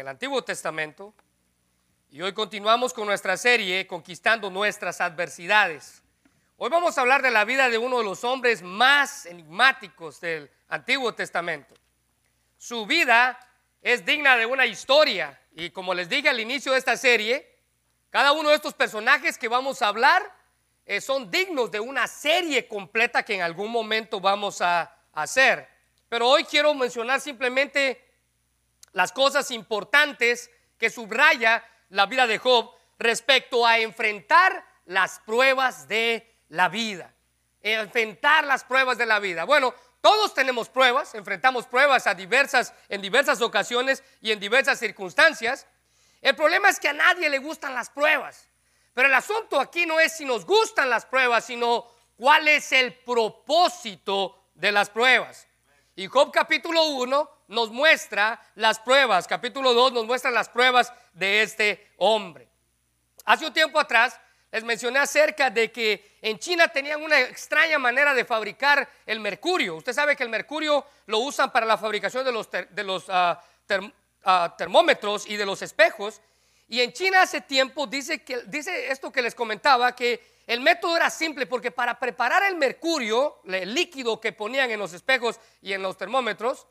el Antiguo Testamento y hoy continuamos con nuestra serie Conquistando nuestras adversidades. Hoy vamos a hablar de la vida de uno de los hombres más enigmáticos del Antiguo Testamento. Su vida es digna de una historia y como les dije al inicio de esta serie, cada uno de estos personajes que vamos a hablar eh, son dignos de una serie completa que en algún momento vamos a hacer. Pero hoy quiero mencionar simplemente las cosas importantes que subraya la vida de Job respecto a enfrentar las pruebas de la vida. Enfrentar las pruebas de la vida. Bueno, todos tenemos pruebas, enfrentamos pruebas en diversas ocasiones y en diversas circunstancias. El problema es que a nadie le gustan las pruebas. Pero el asunto aquí no es si nos gustan las pruebas, sino cuál es el propósito de las pruebas. Y Job capítulo 1 nos muestra las pruebas, capítulo 2 nos muestra las pruebas de este hombre. Hace un tiempo atrás les mencioné acerca de que en China tenían una extraña manera de fabricar el mercurio. Usted sabe que el mercurio lo usan para la fabricación de los, ah, ah, termómetros y de los espejos. Y en China hace tiempo dice, que, dice esto que les comentaba, que el método era simple porque para preparar el mercurio, el líquido que ponían en los espejos y en los termómetros,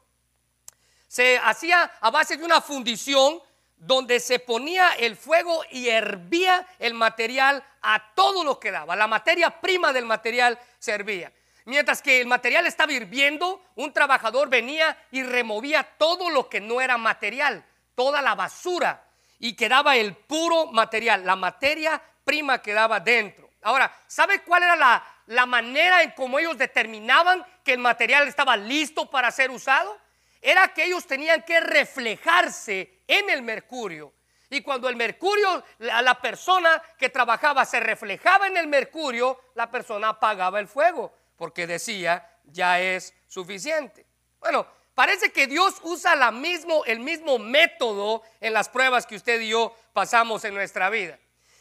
se hacía a base de una fundición donde se ponía el fuego y hervía el material a todo lo que daba. La materia prima del material servía. Mientras que el material estaba hirviendo, un trabajador venía y removía todo lo que no era material, toda la basura y quedaba el puro material, la materia prima quedaba dentro. Ahora, ¿sabe cuál era la, la manera en cómo ellos determinaban que el material estaba listo para ser usado? Era que ellos tenían que reflejarse en el mercurio. Y cuando el mercurio, a la persona que trabajaba se reflejaba en el mercurio, la persona apagaba el fuego, porque decía, ya es suficiente. Bueno, Parece que Dios usa la mismo, el mismo método en las pruebas que usted y yo pasamos en nuestra vida.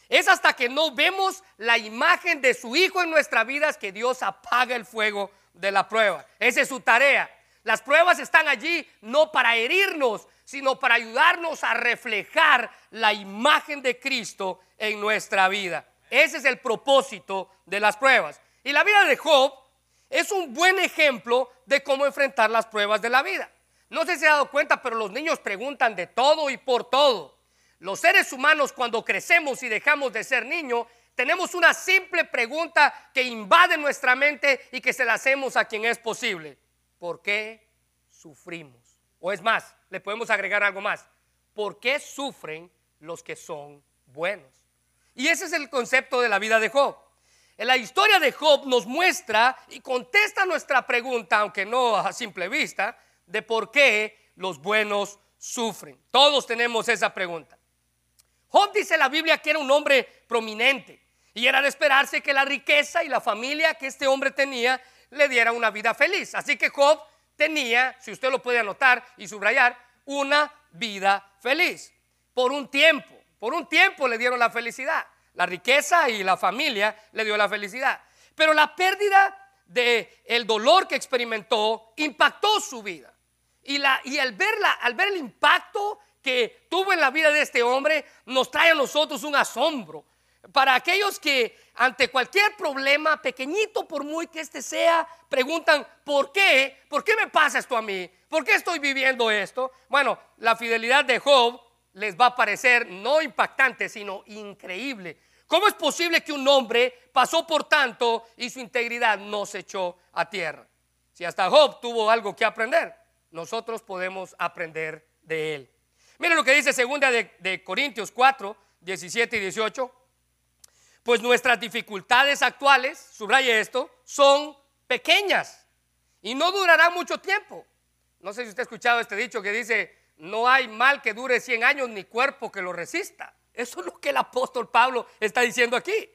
Es hasta que no vemos la imagen de su Hijo en nuestra vida que Dios apaga el fuego de la prueba. Esa es su tarea. Las pruebas están allí no para herirnos, sino para ayudarnos a reflejar la imagen de Cristo en nuestra vida. Ese es el propósito de las pruebas. Y la vida de Job es un buen ejemplo de cómo enfrentar las pruebas de la vida. No sé si se ha dado cuenta, pero los niños preguntan de todo y por todo. Los seres humanos cuando crecemos y dejamos de ser niños, tenemos una simple pregunta que invade nuestra mente y que se la hacemos a quien es posible. ¿Por qué sufrimos? O es más, le podemos agregar algo más. ¿Por qué sufren los que son buenos? Y ese es el concepto de la vida de Job. La historia de Job nos muestra y contesta nuestra pregunta, aunque no a simple vista, de por qué los buenos sufren. Todos tenemos esa pregunta. Job dice en la Biblia que era un hombre prominente y era de esperarse que la riqueza y la familia que este hombre tenía le diera una vida feliz. Así que Job tenía, si usted lo puede anotar y subrayar, una vida feliz. Por un tiempo, por un tiempo le dieron la felicidad. La riqueza y la familia le dio la felicidad. Pero la pérdida de el dolor que experimentó impactó su vida. Y, la, y al, verla, al ver el impacto que tuvo en la vida de este hombre, nos trae a nosotros un asombro. Para aquellos que ante cualquier problema, pequeñito por muy que este sea, preguntan, ¿por qué? ¿Por qué me pasa esto a mí? ¿Por qué estoy viviendo esto? Bueno, la fidelidad de Job les va a parecer no impactante, sino increíble. ¿Cómo es posible que un hombre pasó por tanto y su integridad no se echó a tierra? Si hasta Job tuvo algo que aprender, nosotros podemos aprender de él. Miren lo que dice segunda de, Corintios 4, 17 y 18. Pues nuestras dificultades actuales, subraye esto, son pequeñas y no durarán mucho tiempo. No sé si usted ha escuchado este dicho que dice, no hay mal que dure 100 años ni cuerpo que lo resista. Eso es lo que el apóstol Pablo está diciendo aquí.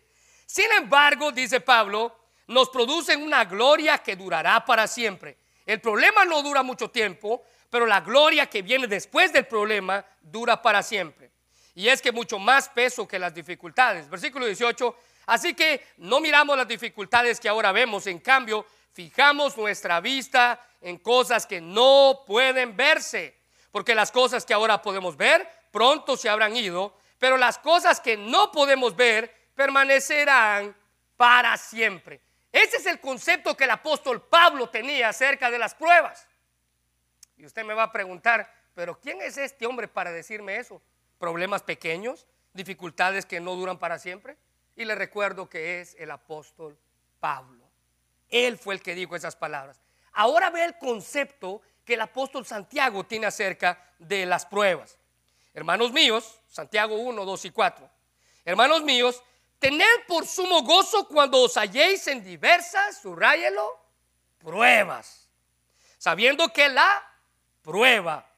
Sin embargo, dice Pablo, nos producen una gloria que durará para siempre. El problema no dura mucho tiempo, pero la gloria que viene después del problema dura para siempre. Y es que mucho más peso que las dificultades. Versículo 18. Así que no miramos las dificultades que ahora vemos, en cambio, fijamos nuestra vista en cosas que no pueden verse porque las cosas que ahora podemos ver pronto se habrán ido, pero las cosas que no podemos ver permanecerán para siempre. Ese es el concepto que el apóstol Pablo tenía acerca de las pruebas. Y usted me va a preguntar, pero ¿quién es este hombre para decirme eso? ¿Problemas pequeños? ¿Dificultades que no duran para siempre? Y le recuerdo que es el apóstol Pablo. Él fue el que dijo esas palabras. Ahora ve el concepto que el apóstol Santiago tiene acerca de las pruebas. Hermanos míos, Santiago 1, 2 y 4. Hermanos míos, tened por sumo gozo cuando os halléis en diversas, subrayelo, pruebas, sabiendo que la prueba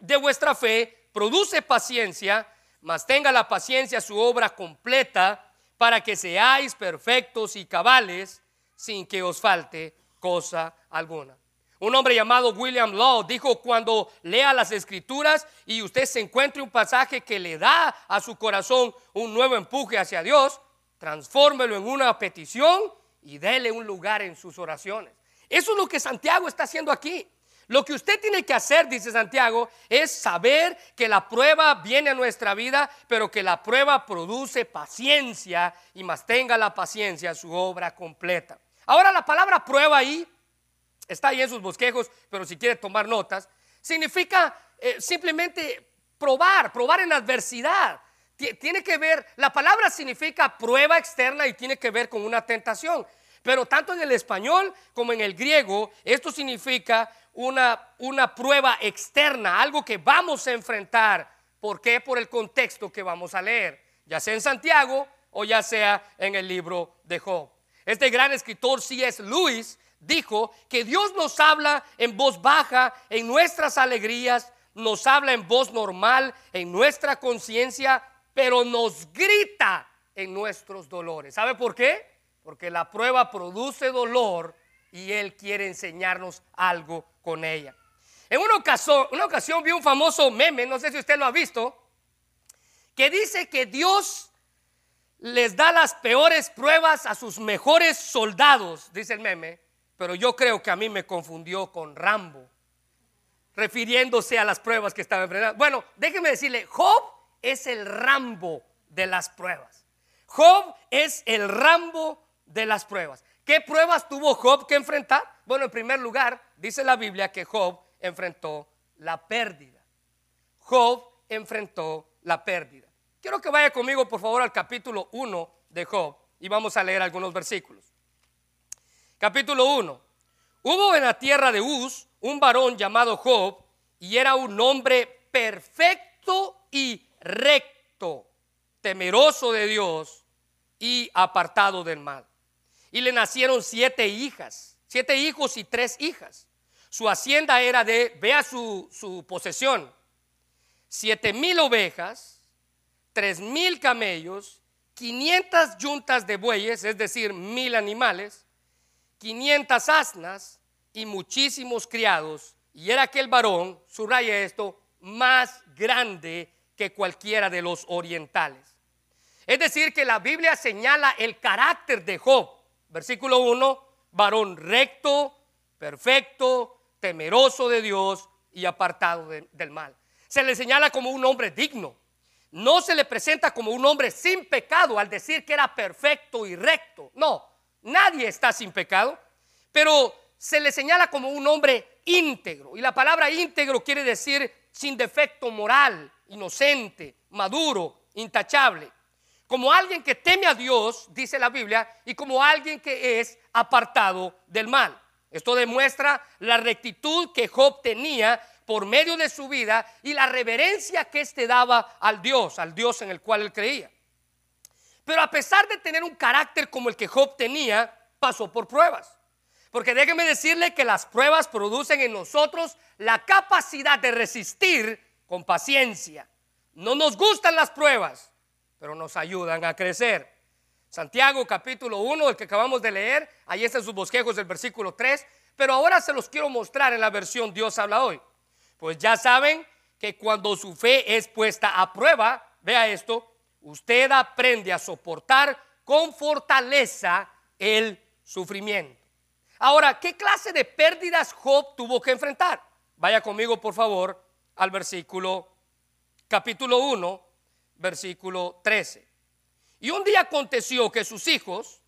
de vuestra fe produce paciencia, mas tenga la paciencia su obra completa para que seáis perfectos y cabales sin que os falte cosa alguna. Un hombre llamado William Law dijo, cuando lea las escrituras y usted se encuentre un pasaje que le da a su corazón un nuevo empuje hacia Dios, transfórmelo en una petición y déle un lugar en sus oraciones. Eso es lo que Santiago está haciendo aquí. Lo que usted tiene que hacer, dice Santiago, es saber que la prueba viene a nuestra vida, pero que la prueba produce paciencia y más la paciencia su obra completa. Ahora la palabra prueba ahí está ahí en sus bosquejos, pero si quiere tomar notas, significa eh, simplemente probar, probar en adversidad. Tiene que ver, la palabra significa prueba externa y tiene que ver con una tentación. Pero tanto en el español como en el griego, esto significa una, una prueba externa, algo que vamos a enfrentar. ¿Por qué? Por el contexto que vamos a leer, ya sea en Santiago o ya sea en el libro de Job. Este gran escritor C.S. Lewis dijo que Dios nos habla en voz baja en nuestras alegrías, nos habla en voz normal en nuestra conciencia, pero nos grita en nuestros dolores. ¿Sabe por qué? Porque la prueba produce dolor y Él quiere enseñarnos algo con ella. En una ocasión, una ocasión vi un famoso meme, no sé si usted lo ha visto, que dice que Dios les da las peores pruebas a sus mejores soldados, dice el meme, pero yo creo que a mí me confundió con Rambo, refiriéndose a las pruebas que estaba enfrentando. Bueno, déjeme decirle, Job es el Rambo de las pruebas. Job es el Rambo de las pruebas. ¿Qué pruebas tuvo Job que enfrentar? Bueno, en primer lugar, dice la Biblia que Job enfrentó la pérdida. Job enfrentó la pérdida. Quiero que vaya conmigo, por favor, al capítulo 1 de Job y vamos a leer algunos versículos. Capítulo 1. Hubo en la tierra de Uz un varón llamado Job y era un hombre perfecto y recto, temeroso de Dios y apartado del mal. Y le nacieron siete hijas, siete hijos y tres hijas. Su hacienda era de, vea su, su posesión, siete mil ovejas, tres mil camellos, quinientas yuntas de bueyes, es decir, mil animales, 500 asnas y muchísimos criados, y era aquel varón, subraya esto, más grande que cualquiera de los orientales. Es decir, que la Biblia señala el carácter de Job. Versículo 1, varón recto, perfecto, temeroso de Dios y apartado del mal. Se le señala como un hombre digno. No se le presenta como un hombre sin pecado al decir que era perfecto y recto. No, Nadie está sin pecado, pero se le señala como un hombre íntegro. Y la palabra íntegro quiere decir sin defecto moral, inocente, maduro, intachable. Como alguien que teme a Dios, dice la Biblia, y como alguien que es apartado del mal. Esto demuestra la rectitud que Job tenía por medio de su vida y la reverencia que éste daba al Dios, al Dios en el cual él creía. Pero a pesar de tener un carácter como el que Job tenía, pasó por pruebas. Porque déjeme decirle que las pruebas producen en nosotros la capacidad de resistir con paciencia. No nos gustan las pruebas, pero nos ayudan a crecer. Santiago capítulo 1, el que acabamos de leer, ahí están sus bosquejos del versículo 3, pero ahora se los quiero mostrar en la versión Dios habla hoy. Pues ya saben que cuando su fe es puesta a prueba, vea esto, usted aprende a soportar con fortaleza el sufrimiento. Ahora, ¿qué clase de pérdidas Job tuvo que enfrentar? Vaya conmigo, por favor, al versículo capítulo 1, versículo 13. Y un día aconteció que sus hijos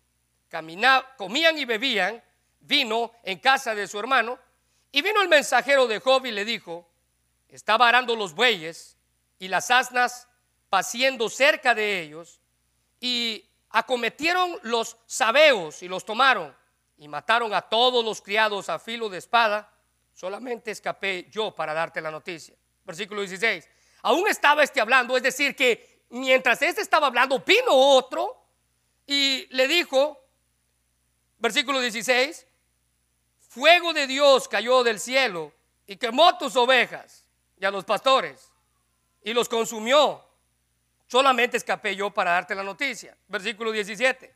comían y bebían vino en casa de su hermano, y vino el mensajero de Job y le dijo, estaba arando los bueyes y las asnas paciendo cerca de ellos, y acometieron los sabeos y los tomaron, y mataron a todos los criados a filo de espada, solamente escapé yo para darte la noticia. Versículo 16. Aún estaba este hablando, es decir, que mientras este estaba hablando, vino otro y le dijo, versículo 16, fuego de Dios cayó del cielo y quemó tus ovejas y a los pastores y los consumió. Solamente escapé yo para darte la noticia. Versículo 17.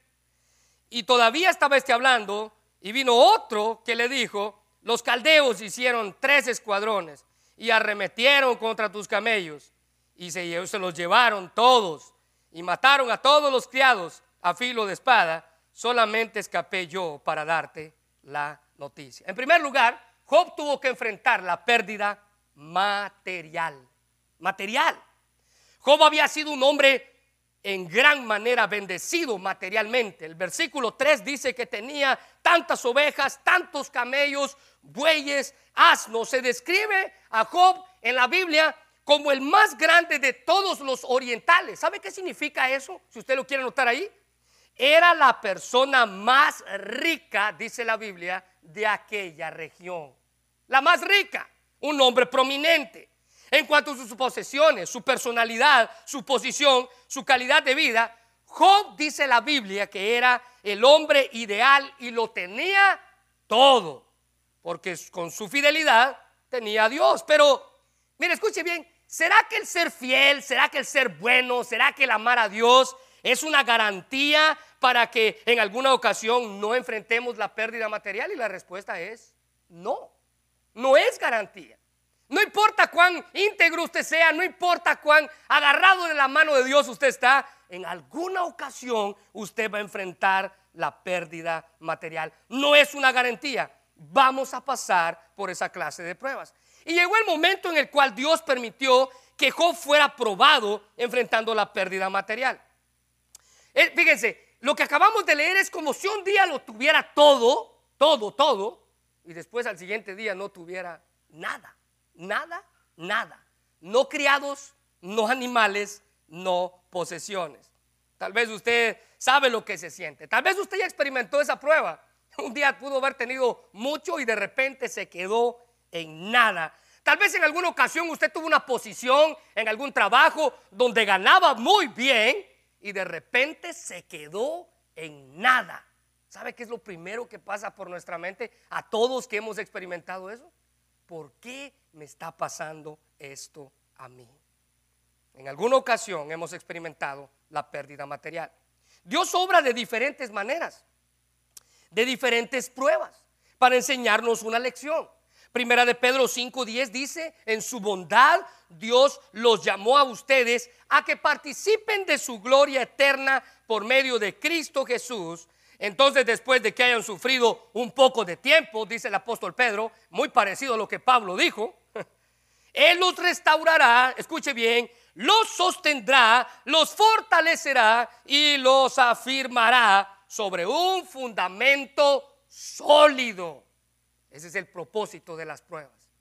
Y todavía estaba este hablando y vino otro que le dijo, los caldeos hicieron tres escuadrones y arremetieron contra tus camellos y se, los llevaron todos y mataron a todos los criados a filo de espada. Solamente escapé yo para darte la noticia. En primer lugar, Job tuvo que enfrentar la pérdida material. Material. Job había sido un hombre en gran manera bendecido materialmente. El versículo 3 dice que tenía tantas ovejas, tantos camellos, bueyes, asnos. Se describe a Job en la Biblia como el más grande de todos los orientales. ¿Sabe qué significa eso? Si usted lo quiere notar ahí. Era la persona más rica, dice la Biblia, de aquella región. La más rica, un hombre prominente. En cuanto a sus posesiones, su personalidad, su posición, su calidad de vida, Job dice la Biblia que era el hombre ideal y lo tenía todo, porque con su fidelidad tenía a Dios. Pero, mire, escuche bien, ¿será que el ser fiel, será que el ser bueno, será que el amar a Dios es una garantía para que en alguna ocasión no enfrentemos la pérdida material? Y la respuesta es no, no es garantía. No importa cuán íntegro usted sea, no importa cuán agarrado de la mano de Dios usted está, en alguna ocasión usted va a enfrentar la pérdida material. No es una garantía. Vamos a pasar por esa clase de pruebas. Y llegó el momento en el cual Dios permitió que Job fuera probado enfrentando la pérdida material. Eh, fíjense, lo que acabamos de leer es como si un día lo tuviera todo, todo, todo, y después al siguiente día no tuviera nada nada, nada. No criados, no animales, no posesiones. Tal vez usted sabe lo que se siente. Tal vez usted ya experimentó esa prueba. Un día pudo haber tenido mucho y de repente se quedó en nada. Tal vez en alguna ocasión usted tuvo una posición en algún trabajo donde ganaba muy bien y de repente se quedó en nada. ¿Sabe qué es lo primero que pasa por nuestra mente a todos que hemos experimentado eso? ¿Por qué me está pasando esto a mí? En alguna ocasión hemos experimentado la pérdida material. Dios obra de diferentes maneras, de diferentes pruebas, para enseñarnos una lección. Primera de Pedro 5:10 dice, en su bondad Dios los llamó a ustedes a que participen de su gloria eterna por medio de Cristo Jesús, entonces, después de que hayan sufrido un poco de tiempo, dice el apóstol Pedro, muy parecido a lo que Pablo dijo, Él los restaurará, escuche bien, los sostendrá, los fortalecerá y los afirmará sobre un fundamento sólido. Ese es el propósito de las pruebas.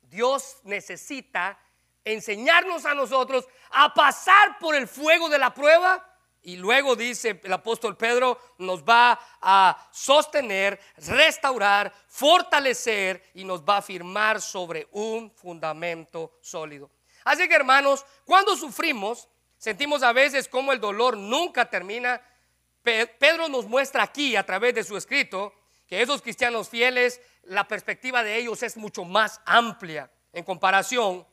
Dios necesita enseñarnos a nosotros a pasar por el fuego de la prueba y luego dice el apóstol Pedro, nos va a sostener, restaurar, fortalecer y nos va a firmar sobre un fundamento sólido. Así que hermanos, cuando sufrimos, sentimos a veces como el dolor nunca termina. Pedro nos muestra aquí a través de su escrito que esos cristianos fieles, la perspectiva de ellos es mucho más amplia en comparación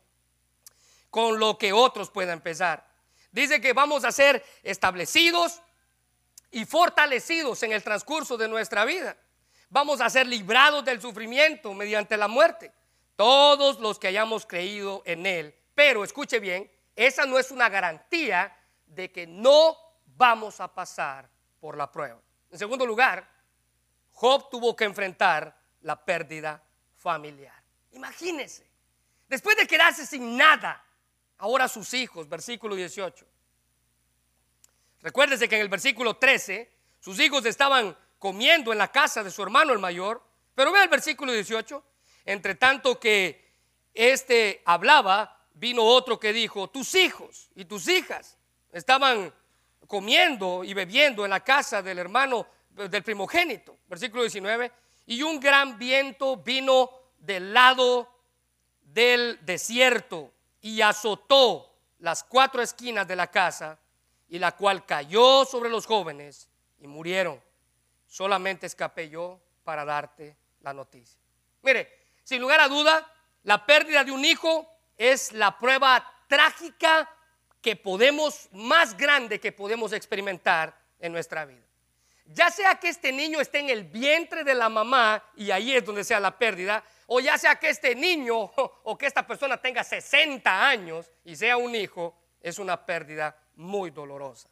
con lo que otros puedan pensar. Dice que vamos a ser establecidos y fortalecidos en el transcurso de nuestra vida. Vamos a ser librados del sufrimiento mediante la muerte. Todos los que hayamos creído en Él. Pero escuche bien, esa no es una garantía de que no vamos a pasar por la prueba. En segundo lugar, Job tuvo que enfrentar la pérdida familiar. Imagínense, Después de quedarse sin nada, ahora sus hijos, versículo 18. Recuérdese que en el versículo 13 sus hijos estaban comiendo en la casa de su hermano el mayor, pero ve el versículo 18, entre tanto que este hablaba, vino otro que dijo, tus hijos y tus hijas estaban comiendo y bebiendo en la casa del hermano del primogénito, versículo 19, y un gran viento vino del lado del desierto y azotó las cuatro esquinas de la casa, y la cual cayó sobre los jóvenes y murieron. Solamente escapé yo para darte la noticia. Mire, sin lugar a duda, la pérdida de un hijo es la prueba trágica que podemos, más grande que podemos experimentar en nuestra vida. Ya sea que este niño esté en el vientre de la mamá y ahí es donde sea la pérdida, o ya sea que este niño o que esta persona tenga 60 años y sea un hijo, es una pérdida muy dolorosa.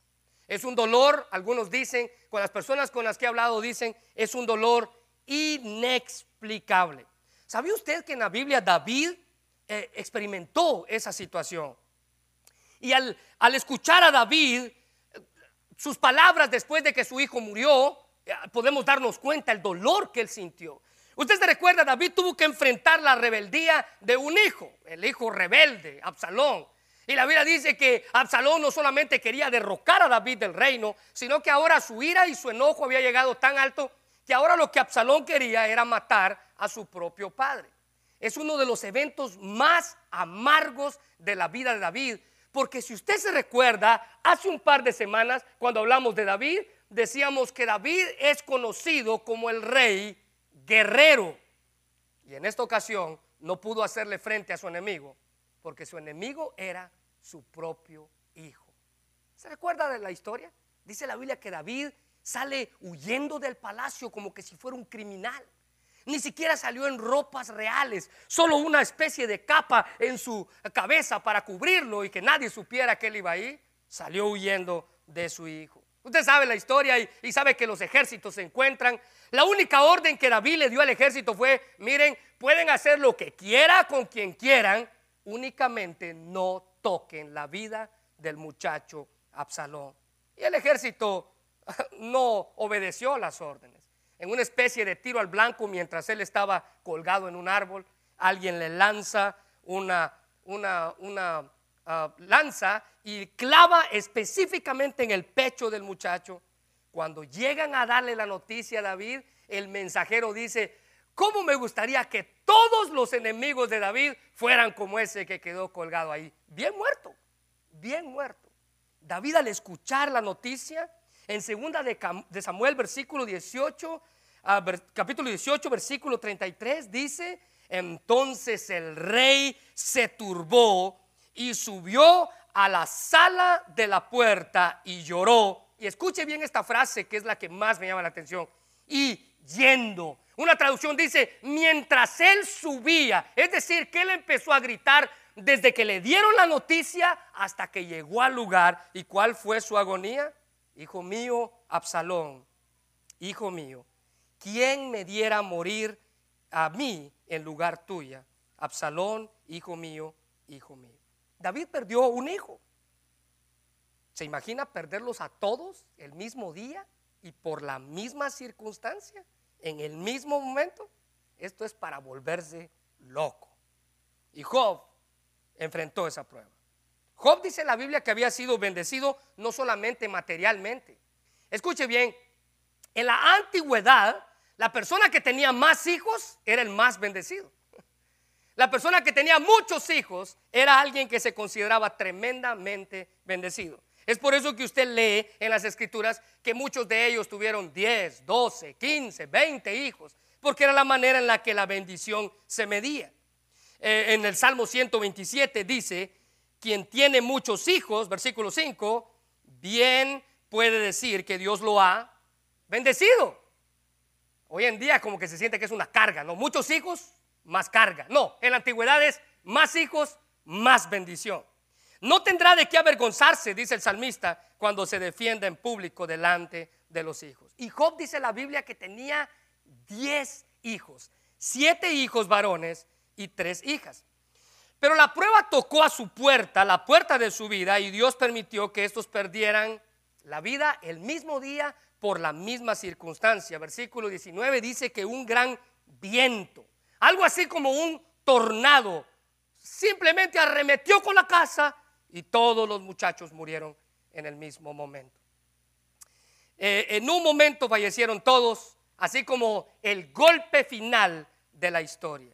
Es un dolor, algunos dicen, con las personas con las que he hablado dicen, es un dolor inexplicable. ¿Sabía usted que en la Biblia David eh, experimentó esa situación? Y al, al escuchar a David, sus palabras después de que su hijo murió, eh, podemos darnos cuenta el dolor que él sintió. Usted se recuerda, David tuvo que enfrentar la rebeldía de un hijo, el hijo rebelde, Absalón. Y la Biblia dice que Absalón no solamente quería derrocar a David del reino, sino que ahora su ira y su enojo había llegado tan alto que ahora lo que Absalón quería era matar a su propio padre. Es uno de los eventos más amargos de la vida de David, porque si usted se recuerda, hace un par de semanas, cuando hablamos de David, decíamos que David es conocido como el rey guerrero. Y en esta ocasión no pudo hacerle frente a su enemigo, porque su enemigo era su propio hijo. ¿Se recuerda de la historia? Dice la Biblia que David sale huyendo del palacio como que si fuera un criminal. Ni siquiera salió en ropas reales, solo una especie de capa en su cabeza para cubrirlo y que nadie supiera que él iba ahí. Salió huyendo de su hijo. Usted sabe la historia y, sabe que los ejércitos se encuentran. La única orden que David le dio al ejército fue, miren, pueden hacer lo que quiera con quien quieran, únicamente no toquen la vida del muchacho Absalón. Y el ejército no obedeció las órdenes. En una especie de tiro al blanco, mientras él estaba colgado en un árbol, alguien le lanza una, una, una ah, lanza y clava específicamente en el pecho del muchacho. Cuando llegan a darle la noticia a David, el mensajero dice, ¿cómo me gustaría que todos los enemigos de David fueran como ese que quedó colgado ahí? Bien muerto, bien muerto. David al escuchar la noticia, en segunda de Samuel, versículo 18, ah, capítulo 18, versículo 33, dice, entonces el rey se turbó y subió a la sala de la puerta y lloró. Y escuche bien esta frase que es la que más me llama la atención. Y yendo. Una traducción dice, mientras él subía, es decir, que él empezó a gritar desde que le dieron la noticia hasta que llegó al lugar. ¿Y cuál fue su agonía? Hijo mío, Absalón, hijo mío, ¿quién me diera morir a mí en lugar tuya? Absalón, hijo mío, hijo mío. David perdió un hijo. ¿Se imagina perderlos a todos el mismo día y por la misma circunstancia, en el mismo momento? Esto es para volverse loco. Y Job enfrentó esa prueba. Job dice en la Biblia que había sido bendecido no solamente materialmente. Escuche bien, en la antigüedad, la persona que tenía más hijos era el más bendecido. La persona que tenía muchos hijos era alguien que se consideraba tremendamente bendecido. Es por eso que usted lee en las escrituras que muchos de ellos tuvieron 10, 12, 15, 20 hijos, porque era la manera en la que la bendición se medía. Eh, en el Salmo 127 dice, quien tiene muchos hijos, versículo 5, bien puede decir que Dios lo ha bendecido. Hoy en día como que se siente que es una carga, ¿no? Muchos hijos, más carga. No, en la antigüedad es más hijos, más bendición. No tendrá de qué avergonzarse, dice el salmista, cuando se defienda en público delante de los hijos. Y Job dice la Biblia que tenía diez hijos, siete hijos varones y tres hijas. Pero la prueba tocó a su puerta, la puerta de su vida, y Dios permitió que estos perdieran la vida el mismo día por la misma circunstancia. Versículo 19 dice que un gran viento, algo así como un tornado, simplemente arremetió con la casa y todos los muchachos murieron en el mismo momento. Eh, en un momento fallecieron todos, así como el golpe final de la historia.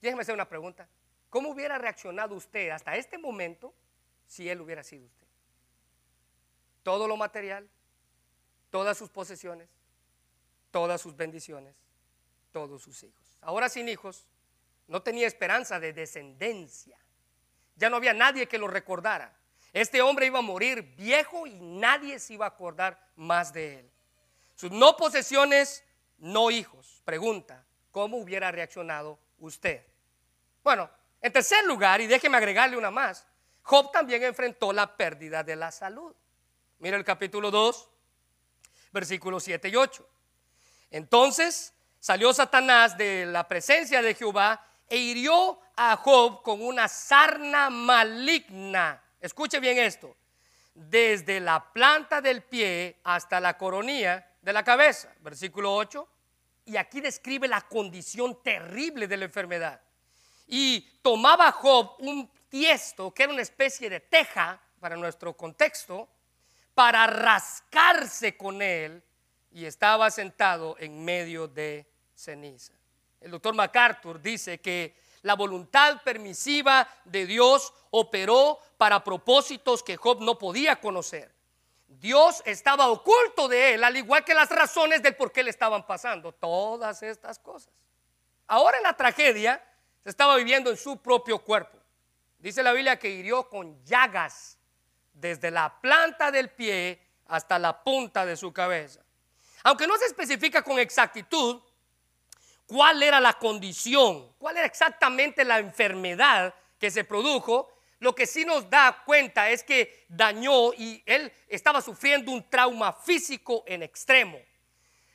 Déjeme hacer una pregunta. ¿Cómo hubiera reaccionado usted hasta este momento si él hubiera sido usted? Todo lo material, todas sus posesiones, todas sus bendiciones, todos sus hijos. Ahora sin hijos, no tenía esperanza de descendencia. Ya no había nadie que lo recordara. Este hombre iba a morir viejo y nadie se iba a acordar más de él. Sus no posesiones, no hijos. Pregunta, ¿cómo hubiera reaccionado usted? Bueno, en tercer lugar, y déjeme agregarle una más, Job también enfrentó la pérdida de la salud. Mira el capítulo 2, versículos 7 y 8. Entonces salió Satanás de la presencia de Jehová e hirió a Job con una sarna maligna. Escuche bien esto. Desde la planta del pie hasta la coronilla de la cabeza. Versículo 8. Y aquí describe la condición terrible de la enfermedad. Y tomaba Job un tiesto, que era una especie de teja para nuestro contexto, para rascarse con él y estaba sentado en medio de ceniza. El doctor MacArthur dice que la voluntad permisiva de Dios operó para propósitos que Job no podía conocer. Dios estaba oculto de él, al igual que las razones del por qué le estaban pasando todas estas cosas. Ahora en la tragedia, se estaba viviendo en su propio cuerpo. Dice la Biblia que hirió con llagas desde la planta del pie hasta la punta de su cabeza. Aunque no se especifica con exactitud cuál era la condición, cuál era exactamente la enfermedad que se produjo, lo que sí nos da cuenta es que dañó y él estaba sufriendo un trauma físico en extremo.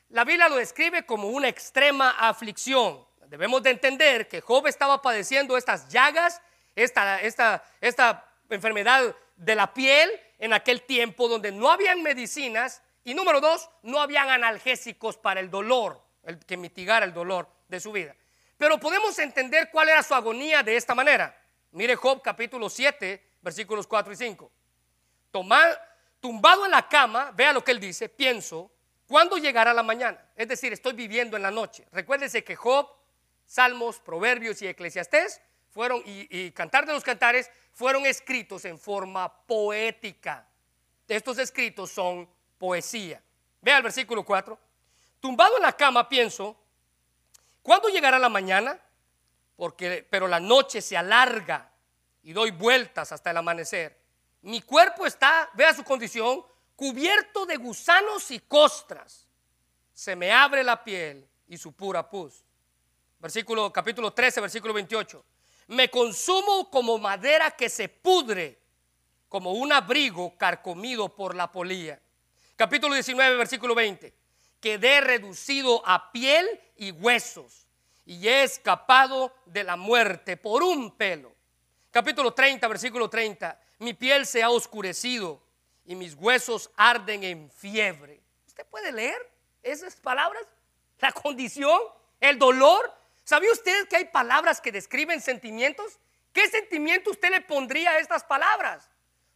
La Biblia lo describe como una extrema aflicción debemos de entender que Job estaba padeciendo estas llagas, esta, esta, esta enfermedad de la piel en aquel tiempo donde no habían medicinas y número dos, no habían analgésicos para el dolor, el que mitigara el dolor de su vida. Pero podemos entender cuál era su agonía de esta manera. Mire Job capítulo 7, versículos 4 y 5. tumbado en la cama, vea lo que él dice, pienso, ¿cuándo llegará la mañana? Es decir, estoy viviendo en la noche. Recuérdese que Job Salmos, Proverbios y Eclesiastés fueron, y, Cantar de los Cantares fueron escritos en forma poética. Estos escritos son poesía. Vea el versículo 4. Tumbado en la cama pienso, ¿cuándo llegará la mañana? Porque, pero la noche se alarga y doy vueltas hasta el amanecer. Mi cuerpo está, vea su condición, cubierto de gusanos y costras. Se me abre la piel y su pura pus versículo, capítulo 13, versículo 28. Me consumo como madera que se pudre, como un abrigo carcomido por la polilla. Capítulo 19, versículo 20. Quedé reducido a piel y huesos y he escapado de la muerte por un pelo. Capítulo 30, versículo 30. Mi piel se ha oscurecido y mis huesos arden en fiebre. ¿Usted puede leer esas palabras? La condición, el dolor, ¿Sabía usted que hay palabras que describen sentimientos? ¿Qué sentimiento usted le pondría a estas palabras?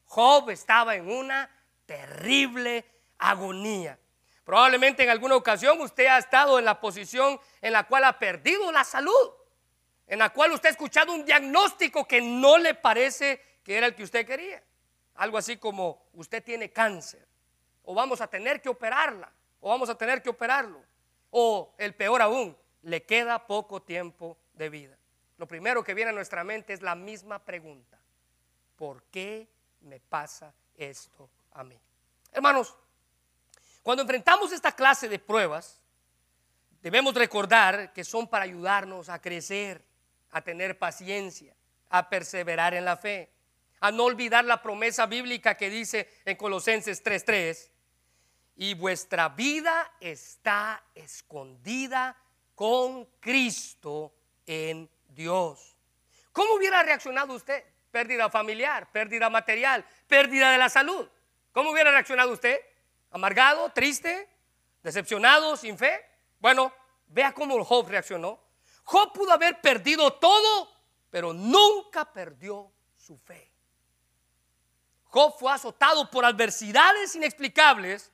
Job estaba en una terrible agonía. Probablemente en alguna ocasión usted ha estado en la posición en la cual ha perdido la salud, en la cual usted ha escuchado un diagnóstico que no le parece que era el que usted quería. Algo así como usted tiene cáncer, o vamos a tener que operarla, o vamos a tener que operarlo, o el peor aún, le queda poco tiempo de vida. Lo primero que viene a nuestra mente es la misma pregunta. ¿Por qué me pasa esto a mí? Hermanos, cuando enfrentamos esta clase de pruebas, debemos recordar que son para ayudarnos a crecer, a tener paciencia, a perseverar en la fe, a no olvidar la promesa bíblica que dice en Colosenses 3:3, y vuestra vida está escondida con Cristo en Dios. ¿Cómo hubiera reaccionado usted? Pérdida familiar, pérdida material, pérdida de la salud. ¿Cómo hubiera reaccionado usted? ¿Amargado, triste, decepcionado, sin fe? Bueno, vea cómo Job reaccionó. Job pudo haber perdido todo, pero nunca perdió su fe. Job fue azotado por adversidades inexplicables,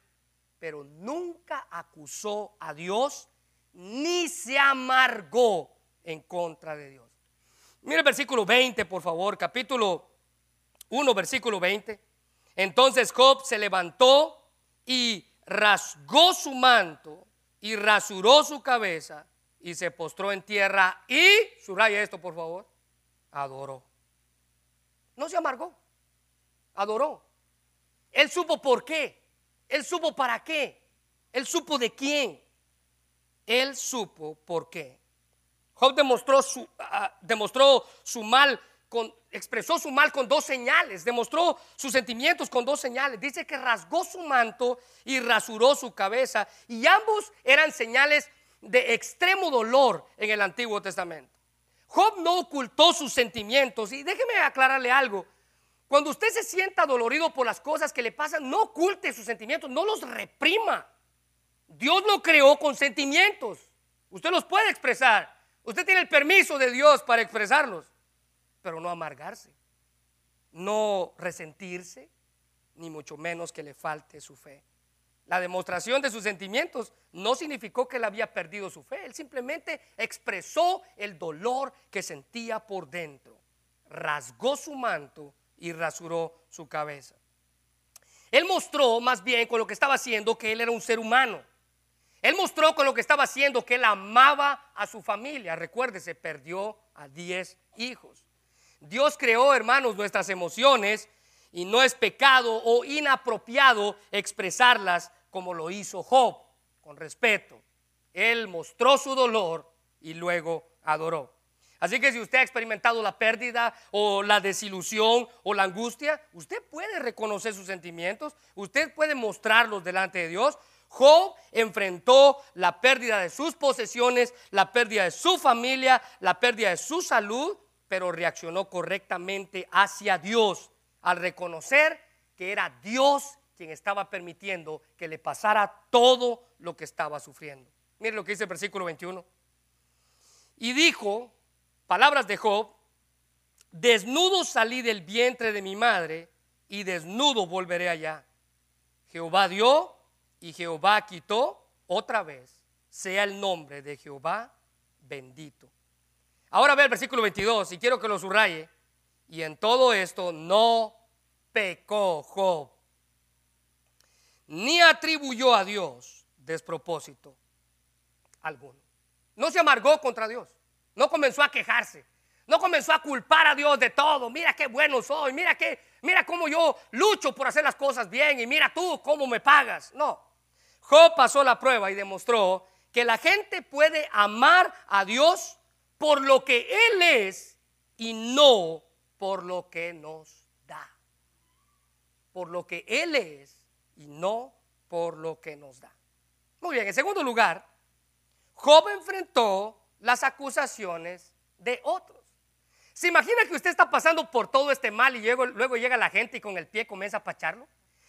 pero nunca acusó a Dios ni se amargó en contra de Dios. Mire el versículo 20, por favor, capítulo 1, versículo 20. Entonces Job se levantó y rasgó su manto y rasuró su cabeza y se postró en tierra y, subraya esto por favor, adoró. No se amargó, adoró. Él supo por qué, él supo para qué, él supo de quién, él supo por qué. Job demostró su, ah, demostró su mal, con, expresó su mal con dos señales, demostró sus sentimientos con dos señales. Dice que rasgó su manto y rasuró su cabeza y ambos eran señales de extremo dolor en el Antiguo Testamento. Job no ocultó sus sentimientos y déjeme aclararle algo. Cuando usted se sienta dolorido por las cosas que le pasan, no oculte sus sentimientos, no los reprima. Dios lo creó con sentimientos. Usted los puede expresar. Usted tiene el permiso de Dios para expresarlos, pero no amargarse, no resentirse, ni mucho menos que le falte su fe. La demostración de sus sentimientos no significó que él había perdido su fe, él simplemente expresó el dolor que sentía por dentro, rasgó su manto y rasuró su cabeza. Él mostró más bien con lo que estaba haciendo que él era un ser humano él mostró con lo que estaba haciendo que él amaba a su familia. Recuérdese, perdió a 10 hijos. Dios creó, hermanos, nuestras emociones y no es pecado o inapropiado expresarlas como lo hizo Job, con respeto. Él mostró su dolor y luego adoró. Así que si usted ha experimentado la pérdida o la desilusión o la angustia, usted puede reconocer sus sentimientos, usted puede mostrarlos delante de Dios, Job enfrentó la pérdida de sus posesiones, la pérdida de su familia, la pérdida de su salud, pero reaccionó correctamente hacia Dios al reconocer que era Dios quien estaba permitiendo que le pasara todo lo que estaba sufriendo. Mire lo que dice el versículo 21. Y dijo, palabras de Job, desnudo salí del vientre de mi madre y desnudo volveré allá. Jehová dio y Jehová quitó otra vez, sea el nombre de Jehová bendito. Ahora ve el versículo 22 y quiero que lo subraye. Y en todo esto no pecó Job, ni atribuyó a Dios despropósito alguno. No se amargó contra Dios, no comenzó a quejarse, no comenzó a culpar a Dios de todo. Mira qué bueno soy, mira qué, mira cómo yo lucho por hacer las cosas bien y mira tú cómo me pagas. No, Job pasó la prueba y demostró que la gente puede amar a Dios por lo que Él es y no por lo que nos da. Por lo que Él es y no por lo que nos da. Muy bien, en segundo lugar, Job enfrentó las acusaciones de otros. ¿Se imagina que usted está pasando por todo este mal y luego, llega la gente y con el pie comienza a pacharlo?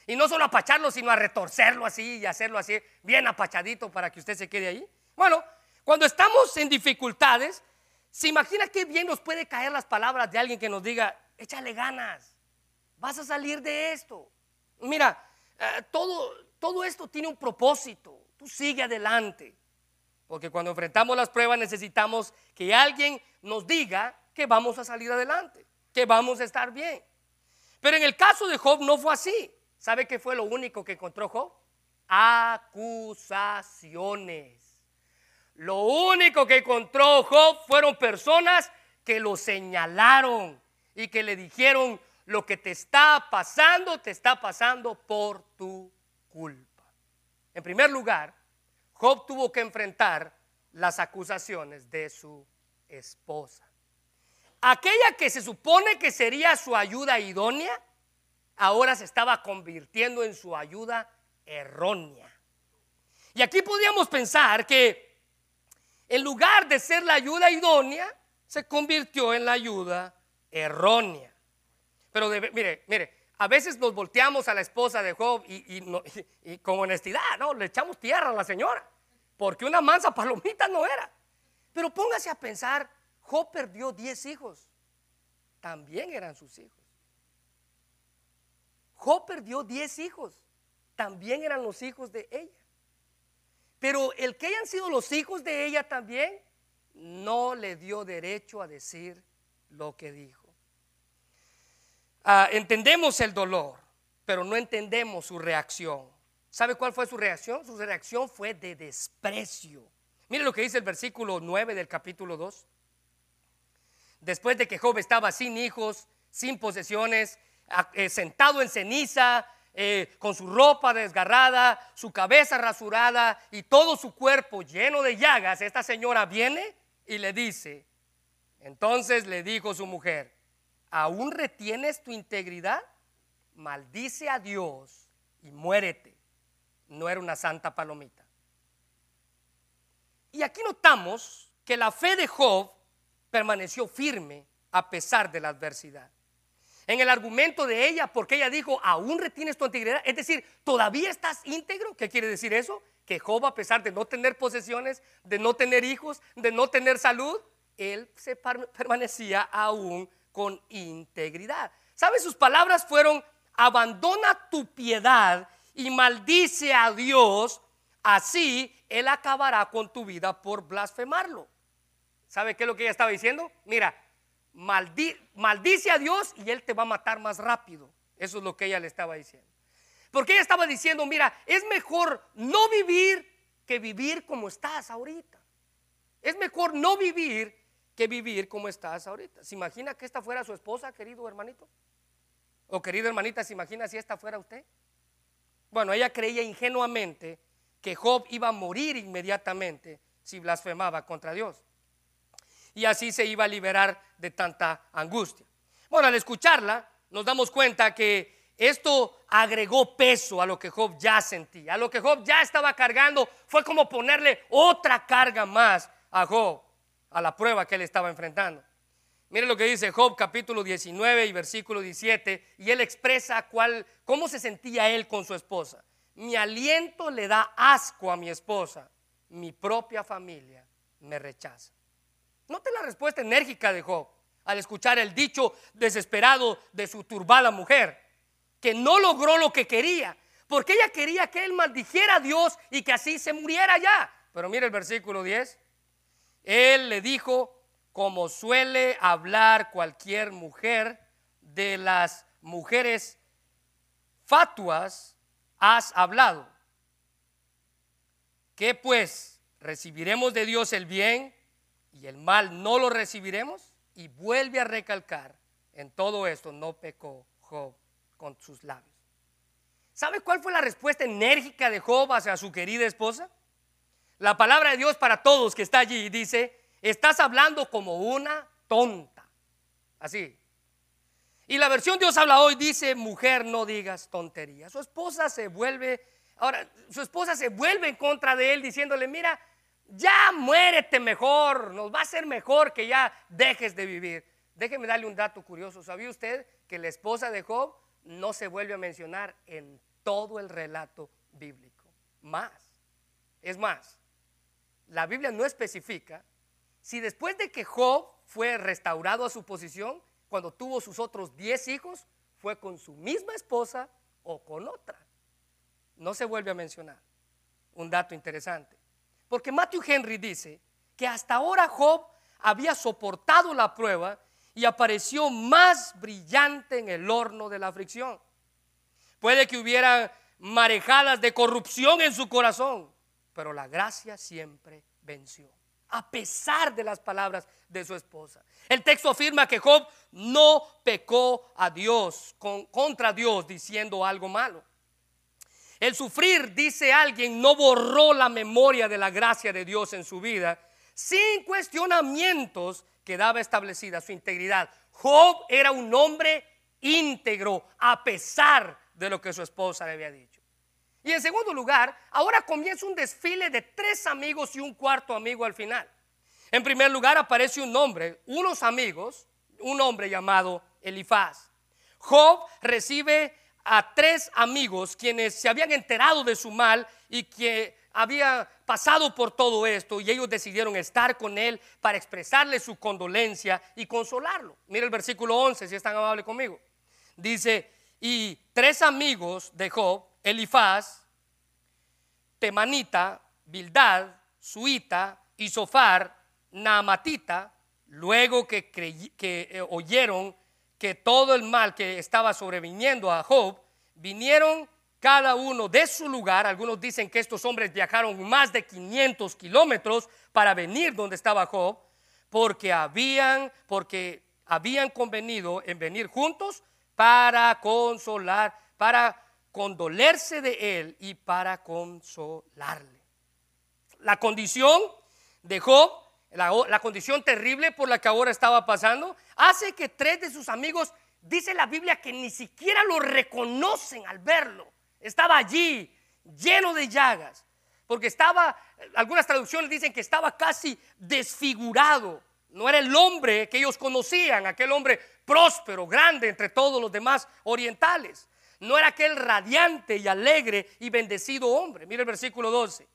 Y no solo apacharlo, sino a retorcerlo así y hacerlo así, bien apachadito para que usted se quede ahí. Bueno, cuando estamos en dificultades, ¿se imagina qué bien nos puede caer las palabras de alguien que nos diga, échale ganas, vas a salir de esto? Mira, eh, todo, todo esto tiene un propósito, tú sigue adelante. Porque cuando enfrentamos las pruebas necesitamos que alguien nos diga que vamos a salir adelante, que vamos a estar bien. Pero en el caso de Job no fue así. ¿Sabe qué fue lo único que encontró Job? Acusaciones. Lo único que encontró Job fueron personas que lo señalaron y que le dijeron, lo que te está pasando, te está pasando por tu culpa. En primer lugar, Job tuvo que enfrentar las acusaciones de su esposa. Aquella que se supone que sería su ayuda idónea, ahora se estaba convirtiendo en su ayuda errónea. Y aquí podríamos pensar que en lugar de ser la ayuda idónea, se convirtió en la ayuda errónea. Pero mire, mire, a veces nos volteamos a la esposa de Job y, y, con honestidad, ¿no? Le echamos tierra a la señora, porque una mansa palomita no era. Pero póngase a pensar, Job perdió 10 hijos, también eran sus hijos. Job perdió 10 hijos, también eran los hijos de ella. Pero el que hayan sido los hijos de ella también, no le dio derecho a decir lo que dijo. Ah, entendemos el dolor, pero no entendemos su reacción. ¿Sabe cuál fue su reacción? Su reacción fue de desprecio. Mire lo que dice el versículo 9 del capítulo 2. Después de que Job estaba sin hijos, sin posesiones, eh, sentado en ceniza, eh, con su ropa desgarrada, su cabeza rasurada y todo su cuerpo lleno de llagas, esta señora viene y le dice, entonces le dijo su mujer, ¿aún retienes tu integridad? Maldice a Dios y muérete. No era una santa palomita. Y aquí notamos que la fe de Job permaneció firme a pesar de la adversidad. En el argumento de ella, porque ella dijo, aún retienes tu integridad, es decir, todavía estás íntegro. ¿Qué quiere decir eso? Que Job, a pesar de no tener posesiones, de no tener hijos, de no tener salud, él se permanecía aún con integridad. ¿Sabe? Sus palabras fueron, abandona tu piedad y maldice a Dios, así Él acabará con tu vida por blasfemarlo. ¿Sabe qué es lo que ella estaba diciendo? Mira, maldice a Dios y Él te va a matar más rápido. Eso es lo que ella le estaba diciendo. Porque ella estaba diciendo, mira, es mejor no vivir que vivir como estás ahorita. Es mejor no vivir que vivir como estás ahorita. ¿Se imagina que esta fuera su esposa, querido hermanito? O querida hermanita, ¿se imagina si esta fuera usted? Bueno, ella creía ingenuamente que Job iba a morir inmediatamente si blasfemaba contra Dios. Y así se iba a liberar de tanta angustia. Bueno, al escucharla, nos damos cuenta que esto agregó peso a lo que Job ya sentía, a lo que Job ya estaba cargando. Fue como ponerle otra carga más a Job a la prueba que él estaba enfrentando. Mire lo que dice Job capítulo 19 y versículo 17, y él expresa cuál, cómo se sentía él con su esposa. Mi aliento le da asco a mi esposa, mi propia familia me rechaza. Note la respuesta enérgica de Job al escuchar el dicho desesperado de su turbada mujer, que no logró lo que quería, porque ella quería que él maldijera a Dios y que así se muriera ya. Pero mire el versículo 10, él le dijo, como suele hablar cualquier mujer, de las mujeres fatuas has hablado. ¿Qué pues? ¿Recibiremos de Dios el bien y el mal no lo recibiremos? Y vuelve a recalcar, en todo esto no pecó Job con sus labios. ¿Sabe cuál fue la respuesta enérgica de Job hacia su querida esposa? La palabra de Dios para todos que está allí dice, estás hablando como una tonta. Así. Y la versión Dios habla hoy dice, mujer, no digas tonterías. Su esposa se vuelve, ahora, su esposa se vuelve en contra de él diciéndole, mira, ya muérete mejor, nos va a ser mejor que ya dejes de vivir. Déjeme darle un dato curioso. ¿Sabía usted que la esposa de Job no se vuelve a mencionar en todo el relato bíblico? Más. Es más, la Biblia no especifica si después de que Job fue restaurado a su posición, cuando tuvo sus otros 10 hijos, fue con su misma esposa o con otra. No se vuelve a mencionar. Un dato interesante. Porque Matthew Henry dice que hasta ahora Job había soportado la prueba y apareció más brillante en el horno de la aflicción. Puede que hubiera marejadas de corrupción en su corazón, pero la gracia siempre venció, a pesar de las palabras de su esposa. El texto afirma que Job no pecó a Dios, contra Dios, diciendo algo malo. El sufrir, dice alguien, no borró la memoria de la gracia de Dios en su vida, sin cuestionamientos quedaba establecida su integridad. Job era un hombre íntegro a pesar de lo que su esposa le había dicho. Y en segundo lugar, ahora comienza un desfile de tres amigos y un cuarto amigo al final. En primer lugar aparece un nombre, unos amigos, un hombre llamado Elifaz. Job recibe a tres amigos quienes se habían enterado de su mal y que había pasado por todo esto y ellos decidieron estar con él para expresarle su condolencia y consolarlo. Mira el versículo 11, si es tan amable conmigo. Dice, y tres amigos de Job, Elifaz, Temanita, Bildad, Suita y Sofar, Naamatita, luego que, que eh, oyeron que todo el mal que estaba sobreviniendo a Job, vinieron cada uno de su lugar. Algunos dicen que estos hombres viajaron más de 500 kilómetros para venir donde estaba Job, porque habían, porque habían convenido en venir juntos para consolar, para condolerse de él y para consolarle. La condición de Job, la, condición terrible por la que ahora estaba pasando, hace que tres de sus amigos, dice la Biblia, que ni siquiera lo reconocen al verlo estaba allí lleno de llagas, porque estaba, algunas traducciones dicen que estaba casi desfigurado. No era el hombre que ellos conocían, aquel hombre próspero, grande entre todos los demás orientales. No era aquel radiante y alegre y bendecido hombre. Mira el versículo 12.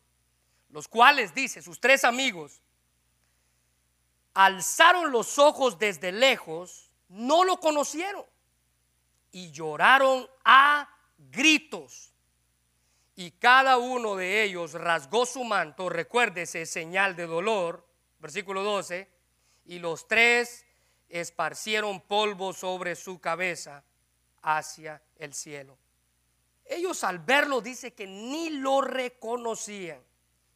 Los cuales, dice, sus tres amigos, alzaron los ojos desde lejos, no lo conocieron y lloraron a gritos. Y cada uno de ellos rasgó su manto, recuérdese, señal de dolor, versículo 12, y los tres esparcieron polvo sobre su cabeza hacia el cielo. Ellos al verlo dice que ni lo reconocían.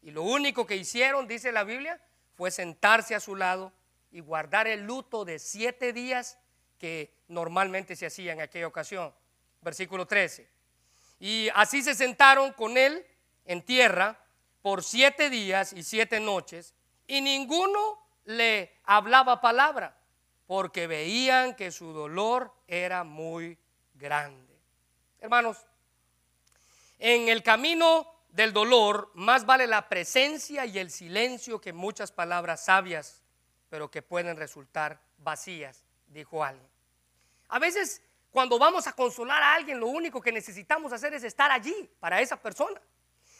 Y lo único que hicieron, dice la Biblia, fue sentarse a su lado y guardar el luto de siete días que normalmente se hacía en aquella ocasión. Versículo 13. Y así se sentaron con él en tierra por siete días y siete noches, y ninguno le hablaba palabra, porque veían que su dolor era muy grande. Hermanos, en el camino del dolor más vale la presencia y el silencio que muchas palabras sabias, pero que pueden resultar vacías, dijo alguien. A veces cuando vamos a consolar a alguien, lo único que necesitamos hacer es estar allí para esa persona.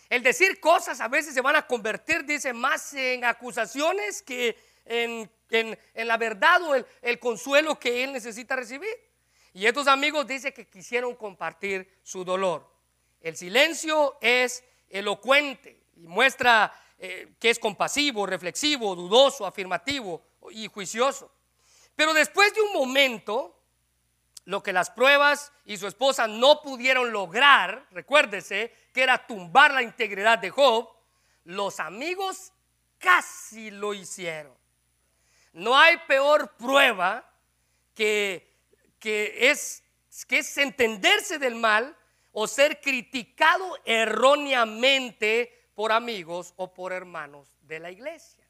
El decir cosas a veces se van a convertir, dice, más en acusaciones que en, la verdad o el, el, consuelo que él necesita recibir. Y estos amigos dicen que quisieron compartir su dolor. El silencio es elocuente y muestra eh, que es compasivo, reflexivo, dudoso, afirmativo y juicioso. Pero después de un momento, lo que las pruebas y su esposa no pudieron lograr, recuérdese, que era tumbar la integridad de Job, los amigos casi lo hicieron. No hay peor prueba que, que, es, que es entenderse del mal o ser criticado erróneamente por amigos o por hermanos de la iglesia.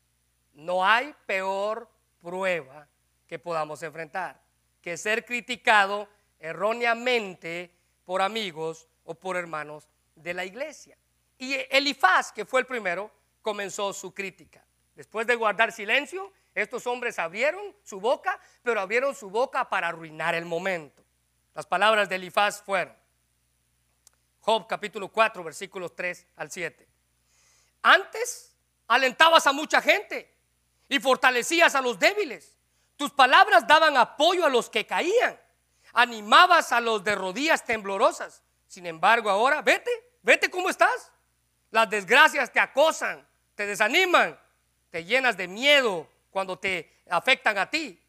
No hay peor prueba que podamos enfrentar que ser criticado erróneamente por amigos o por hermanos de la iglesia. Y Elifaz, que fue el primero, comenzó su crítica. Después de guardar silencio, estos hombres abrieron su boca, pero abrieron su boca para arruinar el momento. Las palabras de Elifaz fueron, Job capítulo 4, versículos 3 al 7. Antes alentabas a mucha gente y fortalecías a los débiles tus palabras daban apoyo a los que caían. Animabas a los de rodillas temblorosas. Sin embargo, ahora, vete, vete cómo estás. Las desgracias te acosan, te desaniman, te llenas de miedo cuando te afectan a ti.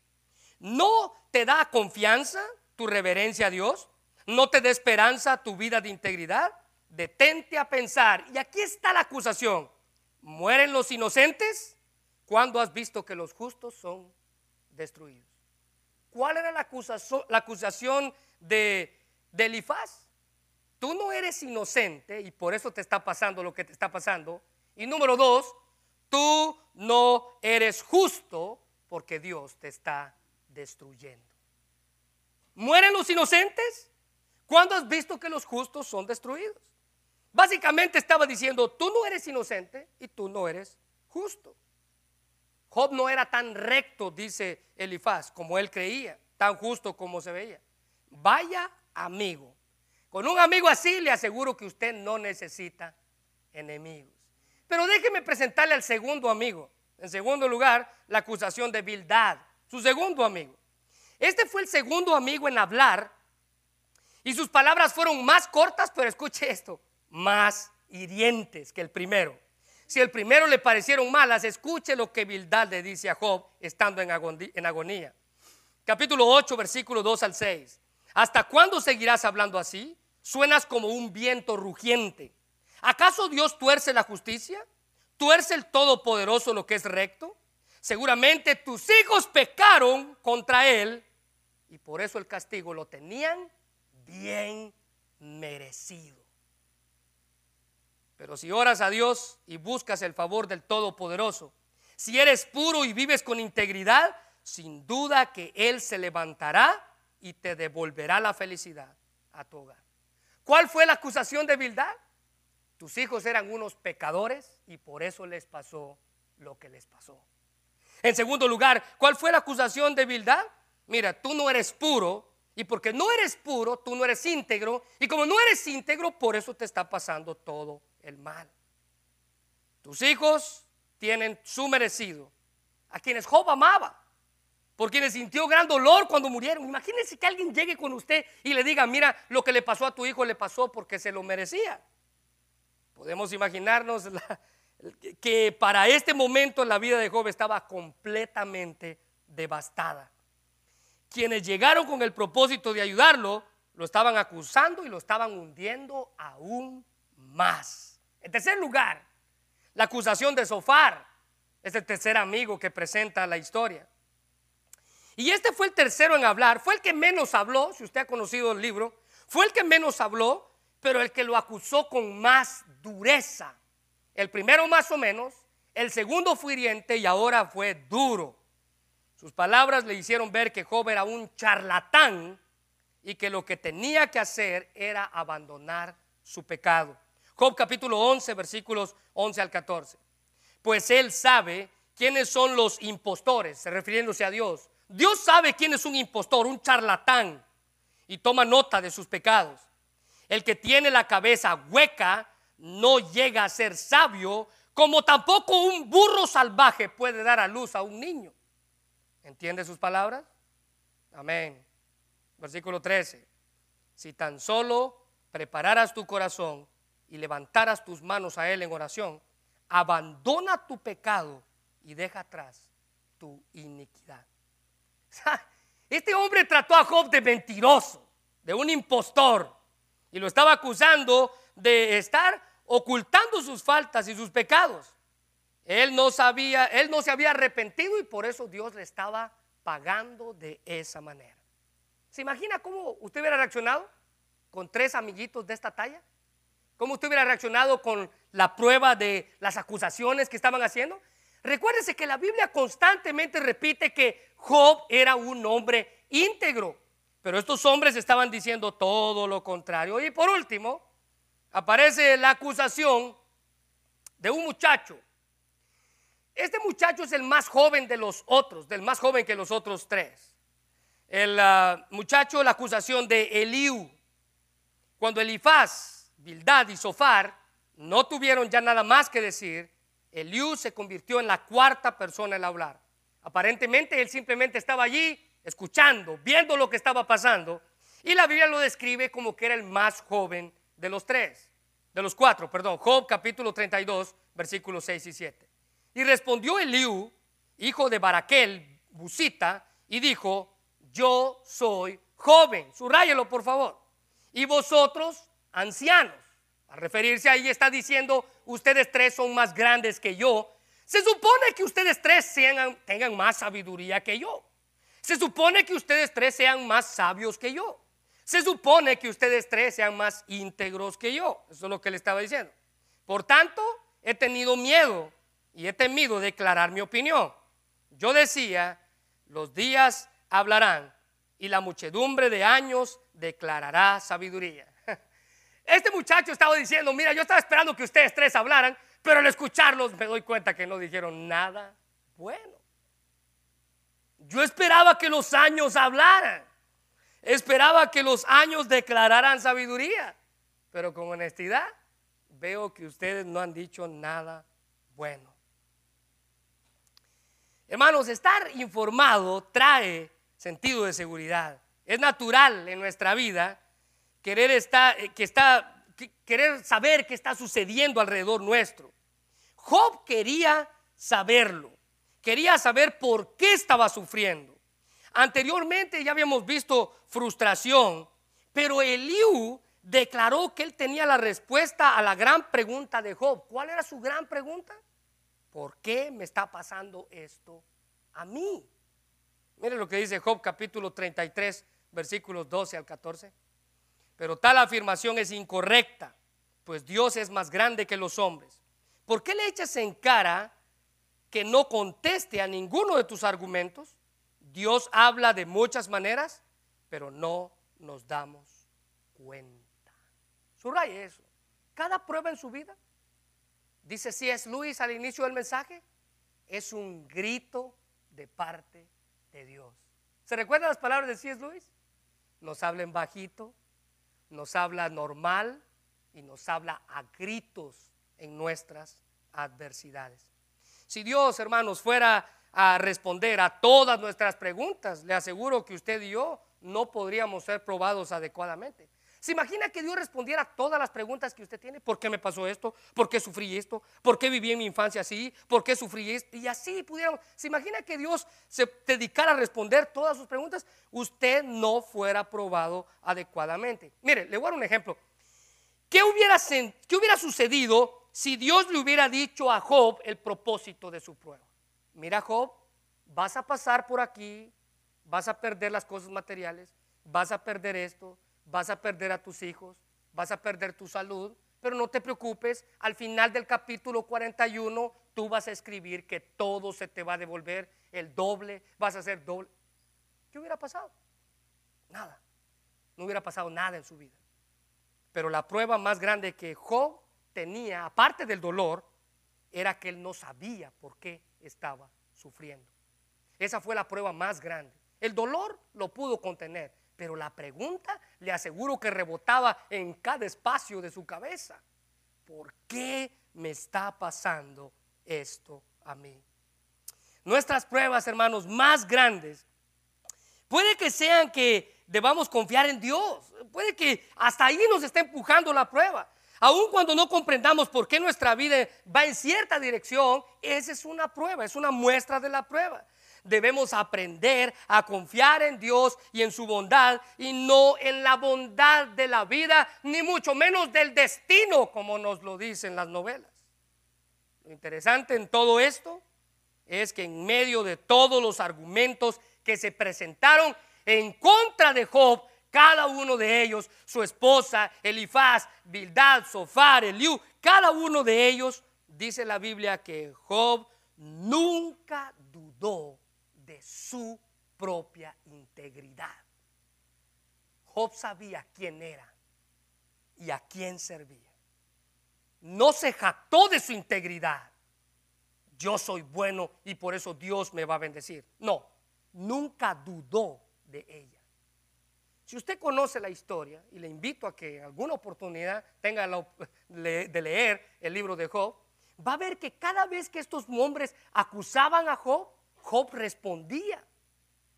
¿No te da confianza tu reverencia a Dios? ¿No te da esperanza tu vida de integridad? Detente a pensar. Y aquí está la acusación. ¿Mueren los inocentes? cuando has visto que los justos son destruidos. ¿Cuál era la acusación, la acusación de, de Elifaz? Tú no eres inocente y por eso te está pasando lo que te está pasando. Y número dos, tú no eres justo porque Dios te está destruyendo. ¿Mueren los inocentes? ¿Cuándo has visto que los justos son destruidos? Básicamente estaba diciendo, tú no eres inocente y tú no eres justo. Job no era tan recto, dice Elifaz, como él creía, tan justo como se veía. Vaya amigo. Con un amigo así le aseguro que usted no necesita enemigos. Pero déjeme presentarle al segundo amigo. En segundo lugar, la acusación de Bildad, su segundo amigo. Este fue el segundo amigo en hablar y sus palabras fueron más cortas, pero escuche esto, más hirientes que el primero. Si el primero le parecieron malas, escuche lo que Bildad le dice a Job estando en agonía. Capítulo 8, versículo 2 al 6. ¿Hasta cuándo seguirás hablando así? Suenas como un viento rugiente. ¿Acaso Dios tuerce la justicia? ¿Tuerce el Todopoderoso lo que es recto? Seguramente tus hijos pecaron contra Él y por eso el castigo lo tenían bien merecido. Pero si oras a Dios y buscas el favor del Todopoderoso, si eres puro y vives con integridad, sin duda que Él se levantará y te devolverá la felicidad a tu hogar. ¿Cuál fue la acusación de Bildad? Tus hijos eran unos pecadores y por eso les pasó lo que les pasó. En segundo lugar, ¿cuál fue la acusación de Bildad? Mira, tú no eres puro y porque no eres puro, tú no eres íntegro. Y como no eres íntegro, por eso te está pasando todo el mal. Tus hijos tienen su merecido. A quienes Job amaba. Por quienes sintió gran dolor cuando murieron. Imagínense que alguien llegue con usted y le diga, mira, lo que le pasó a tu hijo le pasó porque se lo merecía. Podemos imaginarnos que para este momento la vida de Job estaba completamente devastada quienes llegaron con el propósito de ayudarlo, lo estaban acusando y lo estaban hundiendo aún más. En tercer lugar, la acusación de Sofar es el tercer amigo que presenta la historia. Y este fue el tercero en hablar, fue el que menos habló, si usted ha conocido el libro, fue el que menos habló, pero el que lo acusó con más dureza. El primero más o menos, el segundo fue hiriente y ahora fue duro. Sus palabras le hicieron ver que Job era un charlatán y que lo que tenía que hacer era abandonar su pecado. Job capítulo 11, versículos 11 al 14. Pues él sabe quiénes son los impostores, refiriéndose a Dios. Dios sabe quién es un impostor, un charlatán, y toma nota de sus pecados. El que tiene la cabeza hueca no llega a ser sabio, como tampoco un burro salvaje puede dar a luz a un niño. ¿Entiende sus palabras? Amén. Versículo 13. Si tan solo prepararas tu corazón y levantaras tus manos a Él en oración, abandona tu pecado y deja atrás tu iniquidad. Este hombre trató a Job de mentiroso, de un impostor, y lo estaba acusando de estar ocultando sus faltas y sus pecados. Él no sabía, él no se había arrepentido y por eso Dios le estaba pagando de esa manera. ¿Se imagina cómo usted hubiera reaccionado con tres amiguitos de esta talla? ¿Cómo usted hubiera reaccionado con la prueba de las acusaciones que estaban haciendo? Recuérdese que la Biblia constantemente repite que Job era un hombre íntegro, pero estos hombres estaban diciendo todo lo contrario. Y por último, aparece la acusación de un muchacho este muchacho es el más joven de los otros, del más joven que los otros tres. El ah, muchacho, la acusación de Eliú. Cuando Elifaz, Bildad y Sofar no tuvieron ya nada más que decir, Eliú se convirtió en la cuarta persona en hablar. Aparentemente él simplemente estaba allí escuchando, viendo lo que estaba pasando. Y la Biblia lo describe como que era el más joven de los tres, de los cuatro, perdón. Job capítulo 32, versículos 6 y 7. Y respondió Eliú, hijo de Baraquel, Busita, y dijo, yo soy joven, subrayelo por favor, y vosotros ancianos. Al referirse ahí está diciendo, ustedes tres son más grandes que yo. Se supone que ustedes tres tengan más sabiduría que yo. Se supone que ustedes tres sean más sabios que yo. Se supone que ustedes tres sean más íntegros que yo. Eso es lo que le estaba diciendo. Por tanto, he tenido miedo y he temido declarar mi opinión. Yo decía, los días hablarán y la muchedumbre de años declarará sabiduría. Este muchacho estaba diciendo, mira, yo estaba esperando que ustedes tres hablaran, pero al escucharlos me doy cuenta que no dijeron nada bueno. Yo esperaba que los años hablaran. Esperaba que los años declararan sabiduría. Pero con honestidad veo que ustedes no han dicho nada bueno. Hermanos, estar informado trae sentido de seguridad. Es natural en nuestra vida querer, estar, eh, querer saber qué está sucediendo alrededor nuestro. Job quería saberlo, quería saber por qué estaba sufriendo. Anteriormente ya habíamos visto frustración, pero Eliú declaró que él tenía la respuesta a la gran pregunta de Job. ¿Cuál era su gran pregunta? ¿Por qué me está pasando esto a mí? Mire lo que dice Job capítulo 33, versículos 12 al 14. Pero tal afirmación es incorrecta, pues Dios es más grande que los hombres. ¿Por qué le echas en cara que no conteste a ninguno de tus argumentos? Dios habla de muchas maneras, pero no nos damos cuenta. Subraye eso. Cada prueba en su vida, dice si es Luis al inicio del mensaje, es un grito de parte de Dios. ¿Se recuerdan las palabras de C.S. Luis? Nos habla en bajito, nos habla normal y nos habla a gritos en nuestras adversidades. Si Dios, hermanos, fuera a responder a todas nuestras preguntas, le aseguro que usted y yo no podríamos ser probados adecuadamente. ¿Se imagina que Dios respondiera a todas las preguntas que usted tiene? ¿Por qué me pasó esto? ¿Por qué sufrí esto? ¿Por qué viví en mi infancia así? ¿Por qué sufrí esto? Y así pudiéramos. ¿Se imagina que Dios se dedicara a responder todas sus preguntas? Usted no fuera probado adecuadamente. Mire, le voy a dar un ejemplo. ¿Qué hubiera, qué hubiera sucedido si Dios le hubiera dicho a Job el propósito de su prueba? Mira, Job, vas a pasar por aquí, vas a perder las cosas materiales, vas a perder esto, vas a perder a tus hijos, vas a perder tu salud, pero no te preocupes, al final del capítulo 41 tú vas a escribir que todo se te va a devolver, el doble, vas a hacer doble. ¿Qué hubiera pasado? Nada. No hubiera pasado nada en su vida. Pero la prueba más grande que Job tenía, aparte del dolor, era que él no sabía por qué estaba sufriendo. Esa fue la prueba más grande. El dolor lo pudo contener, pero la pregunta le aseguro que rebotaba en cada espacio de su cabeza. ¿Por qué me está pasando esto a mí? Nuestras pruebas, hermanos, más grandes, puede que sean que debamos confiar en Dios. Puede que hasta ahí nos esté empujando la prueba. Aun cuando no comprendamos por qué nuestra vida va en cierta dirección, esa es una prueba, es una muestra de la prueba debemos aprender a confiar en Dios y en su bondad y no en la bondad de la vida, ni mucho menos del destino, como nos lo dicen las novelas. Lo interesante en todo esto es que en medio de todos los argumentos que se presentaron en contra de Job, cada uno de ellos, su esposa, Elifaz, Bildad, Sofar, Eliú, cada uno de ellos, dice la Biblia que Job nunca dudó de su propia integridad. Job sabía quién era y a quién servía. No se jactó de su integridad. Yo soy bueno y por eso Dios me va a bendecir. No, nunca dudó de ella. Si usted conoce la historia, y le invito a que en alguna oportunidad tenga de leer el libro de Job, va a ver que cada vez que estos hombres acusaban a Job, Job respondía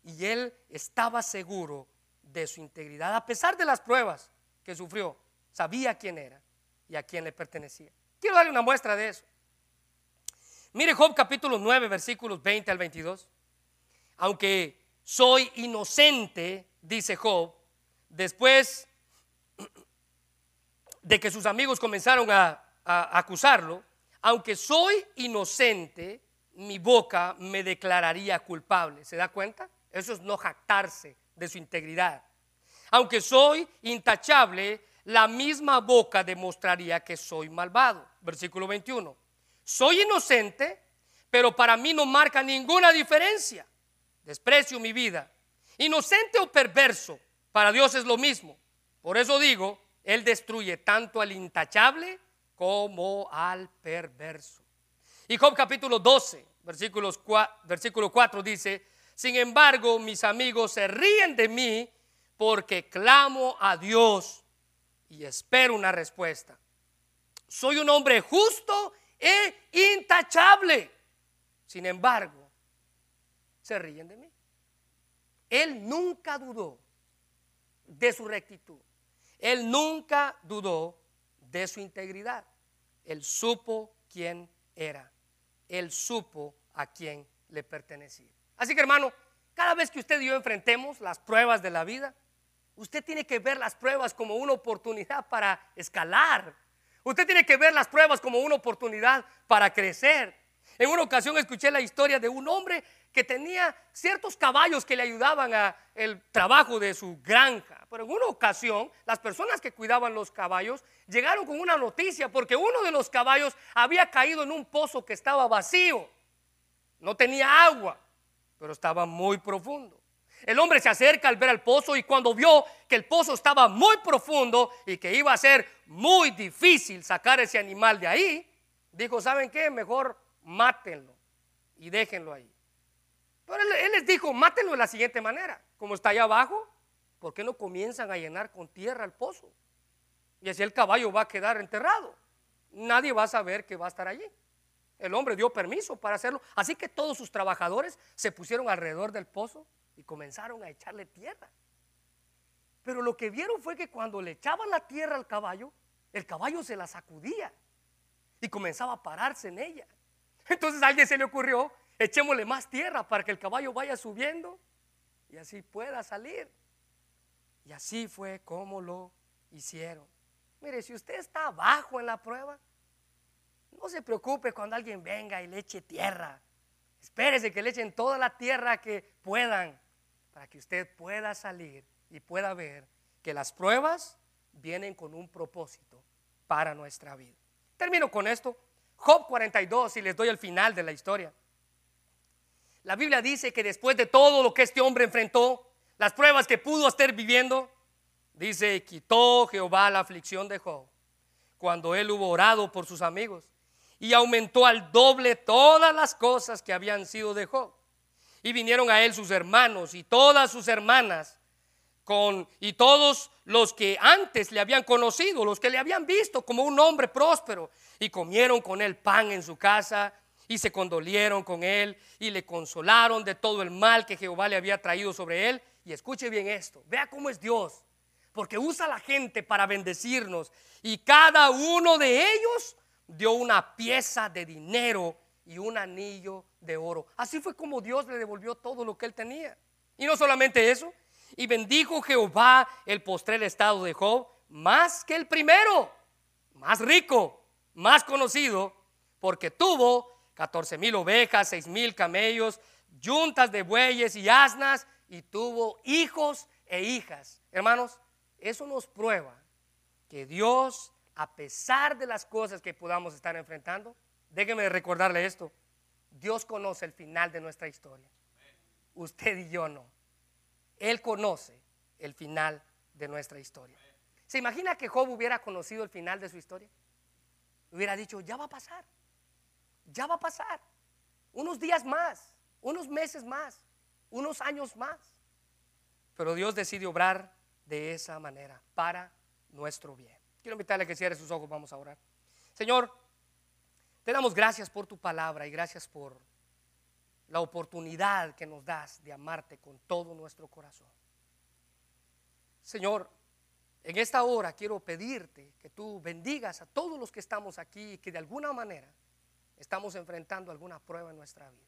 y él estaba seguro de su integridad, a pesar de las pruebas que sufrió, sabía quién era y a quién le pertenecía. Quiero darle una muestra de eso. Mire Job capítulo 9, versículos 20 al 22. Aunque soy inocente, dice Job, después de que sus amigos comenzaron a, a acusarlo, aunque soy inocente, mi boca me declararía culpable. ¿Se da cuenta? Eso es no jactarse de su integridad. Aunque soy intachable, la misma boca demostraría que soy malvado. Versículo 21. Soy inocente, pero para mí no marca ninguna diferencia. Desprecio mi vida. Inocente o perverso, para Dios es lo mismo. Por eso digo, Él destruye tanto al intachable como al perverso. Y Job capítulo 12, versículos 4, versículo 4 dice, Sin embargo, mis amigos se ríen de mí porque clamo a Dios y espero una respuesta. Soy un hombre justo e intachable. Sin embargo, se ríen de mí. Él nunca dudó de su rectitud. Él nunca dudó de su integridad. Él supo quién era. Él supo a quién le pertenecía. Así que hermano, cada vez que usted y yo enfrentemos las pruebas de la vida, usted tiene que ver las pruebas como una oportunidad para escalar. Usted tiene que ver las pruebas como una oportunidad para crecer. En una ocasión escuché la historia de un hombre que tenía ciertos caballos que le ayudaban a el trabajo de su granja. Pero en una ocasión, las personas que cuidaban los caballos llegaron con una noticia porque uno de los caballos había caído en un pozo que estaba vacío. No tenía agua, pero estaba muy profundo. El hombre se acerca al ver el pozo y cuando vio que el pozo estaba muy profundo y que iba a ser muy difícil sacar ese animal de ahí, dijo, ¿saben qué? Mejor mátenlo y déjenlo ahí. Pero él, les dijo, mátenlo de la siguiente manera. Como está allá abajo, ¿por qué no comienzan a llenar con tierra el pozo? Y así el caballo va a quedar enterrado. Nadie va a saber que va a estar allí. El hombre dio permiso para hacerlo. Así que todos sus trabajadores se pusieron alrededor del pozo y comenzaron a echarle tierra. Pero lo que vieron fue que cuando le echaban la tierra al caballo, el caballo se la sacudía y comenzaba a pararse en ella. Entonces a alguien se le ocurrió echémosle más tierra para que el caballo vaya subiendo y así pueda salir. Y así fue como lo hicieron. Mire, si usted está abajo en la prueba, no se preocupe cuando alguien venga y le eche tierra. Espérese que le echen toda la tierra que puedan para que usted pueda salir y pueda ver que las pruebas vienen con un propósito para nuestra vida. Termino con esto. Job 42 y les doy el final de la historia. La Biblia dice que después de todo lo que este hombre enfrentó, las pruebas que pudo estar viviendo, dice, quitó Jehová la aflicción de Job cuando él hubo orado por sus amigos y aumentó al doble todas las cosas que habían sido de Job. Y vinieron a él sus hermanos y todas sus hermanas con, y todos los que antes le habían conocido, los que le habían visto como un hombre próspero, y comieron con él pan en su casa y se condolieron con él y le consolaron de todo el mal que Jehová le había traído sobre él. Y escuche bien esto, vea cómo es Dios, porque usa a la gente para bendecirnos y cada uno de ellos dio una pieza de dinero y un anillo de oro. Así fue como Dios le devolvió todo lo que él tenía. Y no solamente eso, y bendijo Jehová el postrer estado de Job más que el primero, más rico, más conocido, porque tuvo 14 mil ovejas, 6 mil camellos, yuntas de bueyes y asnas, y tuvo hijos e hijas. Hermanos, eso nos prueba que Dios, a pesar de las cosas que podamos estar enfrentando, déjeme recordarle esto, Dios conoce el final de nuestra historia. Usted y yo no. Él conoce el final de nuestra historia. ¿Se imagina que Job hubiera conocido el final de su historia? Hubiera dicho, ya va a pasar ya va a pasar. Unos días más, unos meses más, unos años más. Pero Dios decide obrar de esa manera para nuestro bien. Quiero invitarle a que cierre sus ojos, vamos a orar. Señor, te damos gracias por tu palabra y gracias por la oportunidad que nos das de amarte con todo nuestro corazón. Señor, en esta hora quiero pedirte que tú bendigas a todos los que estamos aquí y que de alguna manera estamos enfrentando alguna prueba en nuestra vida,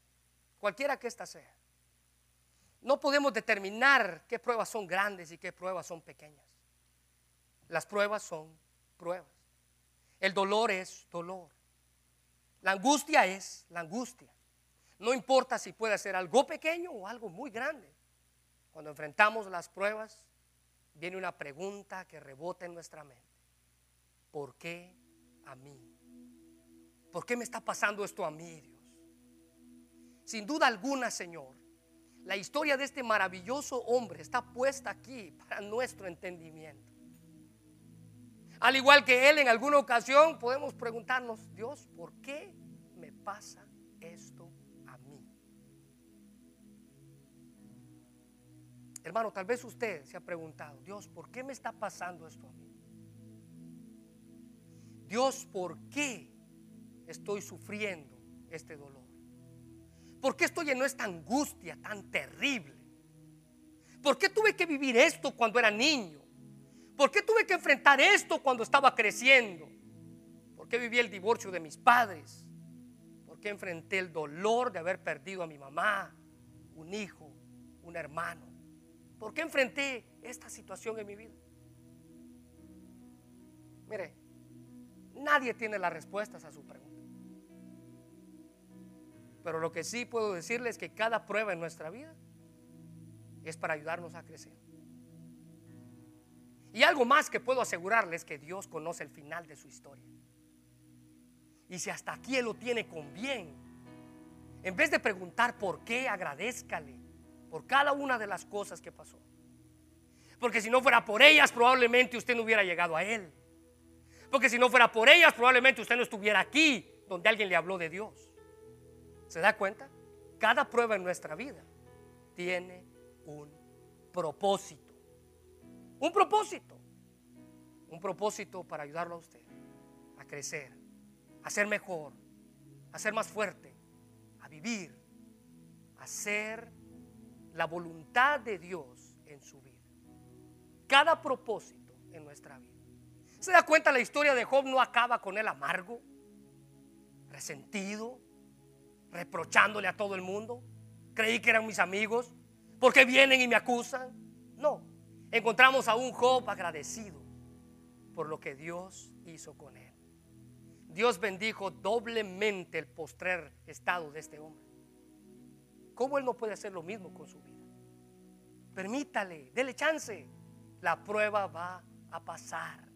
cualquiera que ésta sea. No podemos determinar qué pruebas son grandes y qué pruebas son pequeñas. Las pruebas son pruebas. El dolor es dolor. La angustia es la angustia. No importa si puede ser algo pequeño o algo muy grande. Cuando enfrentamos las pruebas, viene una pregunta que rebota en nuestra mente. ¿Por qué a mí? ¿Por qué me está pasando esto a mí, Dios? Sin duda alguna, Señor, la historia de este maravilloso hombre está puesta aquí para nuestro entendimiento. Al igual que él, en alguna ocasión podemos preguntarnos, Dios, ¿por qué me pasa esto a mí? Hermano, tal vez usted se ha preguntado, Dios, ¿por qué me está pasando esto a mí? Dios, ¿por qué estoy sufriendo este dolor? ¿Por qué estoy en esta angustia tan terrible? ¿Por qué tuve que vivir esto cuando era niño? ¿Por qué tuve que enfrentar esto cuando estaba creciendo? ¿Por qué viví el divorcio de mis padres? ¿Por qué enfrenté el dolor de haber perdido a mi mamá, un hijo, un hermano? ¿Por qué enfrenté esta situación en mi vida? Mire, nadie tiene las respuestas a su pregunta. Pero lo que sí puedo decirles es que cada prueba en nuestra vida es para ayudarnos a crecer. Y algo más que puedo asegurarles que Dios conoce el final de su historia. Y si hasta aquí Él lo tiene con bien, en vez de preguntar por qué, agradezcale por cada una de las cosas que pasó. Porque si no fuera por ellas, probablemente usted no hubiera llegado a Él. Porque si no fuera por ellas, probablemente usted no estuviera aquí donde alguien le habló de Dios. ¿Se da cuenta? Cada prueba en nuestra vida tiene un propósito. Un propósito. Un propósito para ayudarlo a usted a crecer, a ser mejor, a ser más fuerte, a vivir, a ser la voluntad de Dios en su vida. Cada propósito en nuestra vida. ¿Se da cuenta la historia de Job no acaba con él amargo, resentido, reprochándole a todo el mundo? Creí que eran mis amigos, ¿por qué vienen y me acusan? No, encontramos a un Job agradecido por lo que Dios hizo con él. Dios bendijo doblemente el postrer estado de este hombre. ¿Cómo él no puede hacer lo mismo con su vida? Permítale, dele chance. La prueba va a pasar.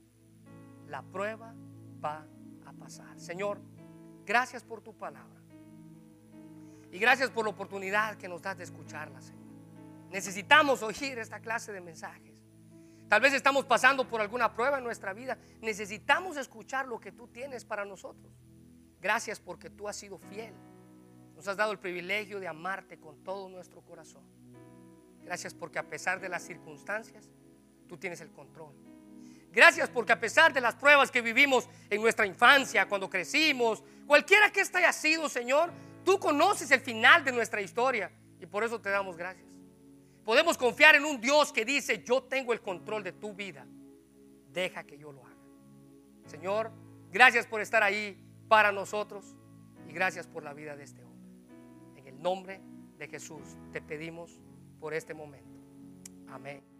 La prueba va a pasar. Señor, gracias por tu palabra. Y gracias por la oportunidad que nos das de escucharla, Señor. Necesitamos oír esta clase de mensajes. Tal vez estamos pasando por alguna prueba en nuestra vida. Necesitamos escuchar lo que tú tienes para nosotros. Gracias porque tú has sido fiel. Nos has dado el privilegio de amarte con todo nuestro corazón. Gracias porque a pesar de las circunstancias, tú tienes el control. Gracias porque a pesar de las pruebas que vivimos en nuestra infancia, cuando crecimos, cualquiera que ésta haya sido, Señor, tú conoces el final de nuestra historia y por eso te damos gracias. Podemos confiar en un Dios que dice, yo tengo el control de tu vida, deja que yo lo haga. Señor, gracias por estar ahí para nosotros y gracias por la vida de este hombre. En el nombre de Jesús te pedimos por este momento. Amén.